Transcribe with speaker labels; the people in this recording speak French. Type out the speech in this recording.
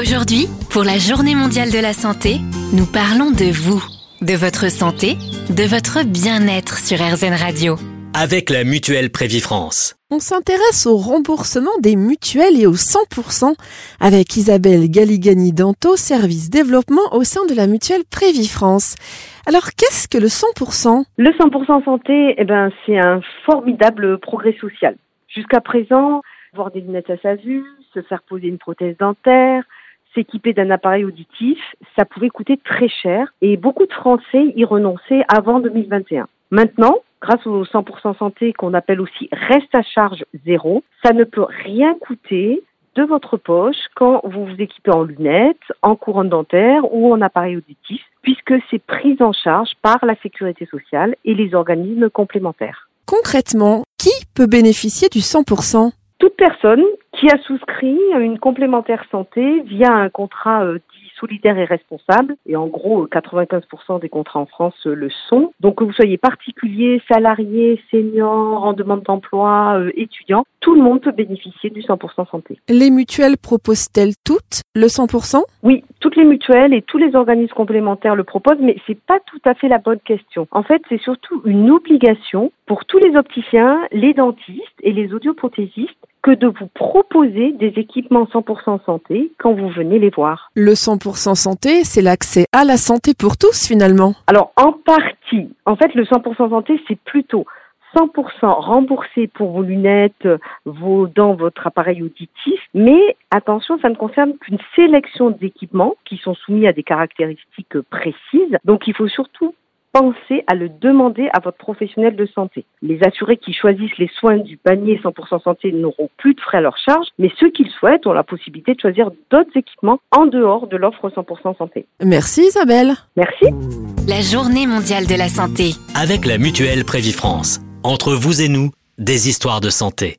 Speaker 1: Aujourd'hui, pour la Journée mondiale de la santé, nous parlons de vous, de votre santé, de votre bien-être sur RZN Radio.
Speaker 2: Avec la mutuelle Prévifrance.
Speaker 3: On s'intéresse au remboursement des mutuelles et au 100% avec Isabelle Galigani-Danto, service développement au sein de la mutuelle Prévifrance. Alors qu'est-ce que le 100%
Speaker 4: Le 100% santé, eh ben, c'est un formidable progrès social. Jusqu'à présent, avoir des lunettes à sa vue, se faire poser une prothèse dentaire, s'équiper d'un appareil auditif, ça pouvait coûter très cher et beaucoup de Français y renonçaient avant 2021. Maintenant, grâce au 100% santé qu'on appelle aussi reste à charge zéro, ça ne peut rien coûter de votre poche quand vous vous équipez en lunettes, en couronne dentaire ou en appareil auditif, puisque c'est pris en charge par la sécurité sociale et les organismes complémentaires.
Speaker 3: Concrètement, qui peut bénéficier du 100%
Speaker 4: Toute personne qui a souscrit une complémentaire santé via un contrat euh, dit solidaire et responsable. Et en gros, 95% des contrats en France euh, le sont. Donc que vous soyez particulier, salarié, senior, en demande d'emploi, euh, étudiant, tout le monde peut bénéficier du 100% santé.
Speaker 3: Les mutuelles proposent-elles toutes le 100%
Speaker 4: Oui, toutes les mutuelles et tous les organismes complémentaires le proposent, mais c'est pas tout à fait la bonne question. En fait, c'est surtout une obligation pour tous les opticiens, les dentistes et les audioprothésistes que de vous proposer des équipements 100% santé quand vous venez les voir.
Speaker 3: Le 100% santé, c'est l'accès à la santé pour tous finalement.
Speaker 4: Alors en partie, en fait le 100% santé c'est plutôt 100% remboursé pour vos lunettes, vos dents, votre appareil auditif, mais attention, ça ne concerne qu'une sélection d'équipements qui sont soumis à des caractéristiques précises. Donc il faut surtout pensez à le demander à votre professionnel de santé. Les assurés qui choisissent les soins du panier 100% santé n'auront plus de frais à leur charge, mais ceux qui le souhaitent ont la possibilité de choisir d'autres équipements en dehors de l'offre 100% santé.
Speaker 3: Merci Isabelle.
Speaker 4: Merci.
Speaker 1: La Journée mondiale de la santé.
Speaker 2: Avec la mutuelle Prévifrance. Entre vous et nous, des histoires de santé.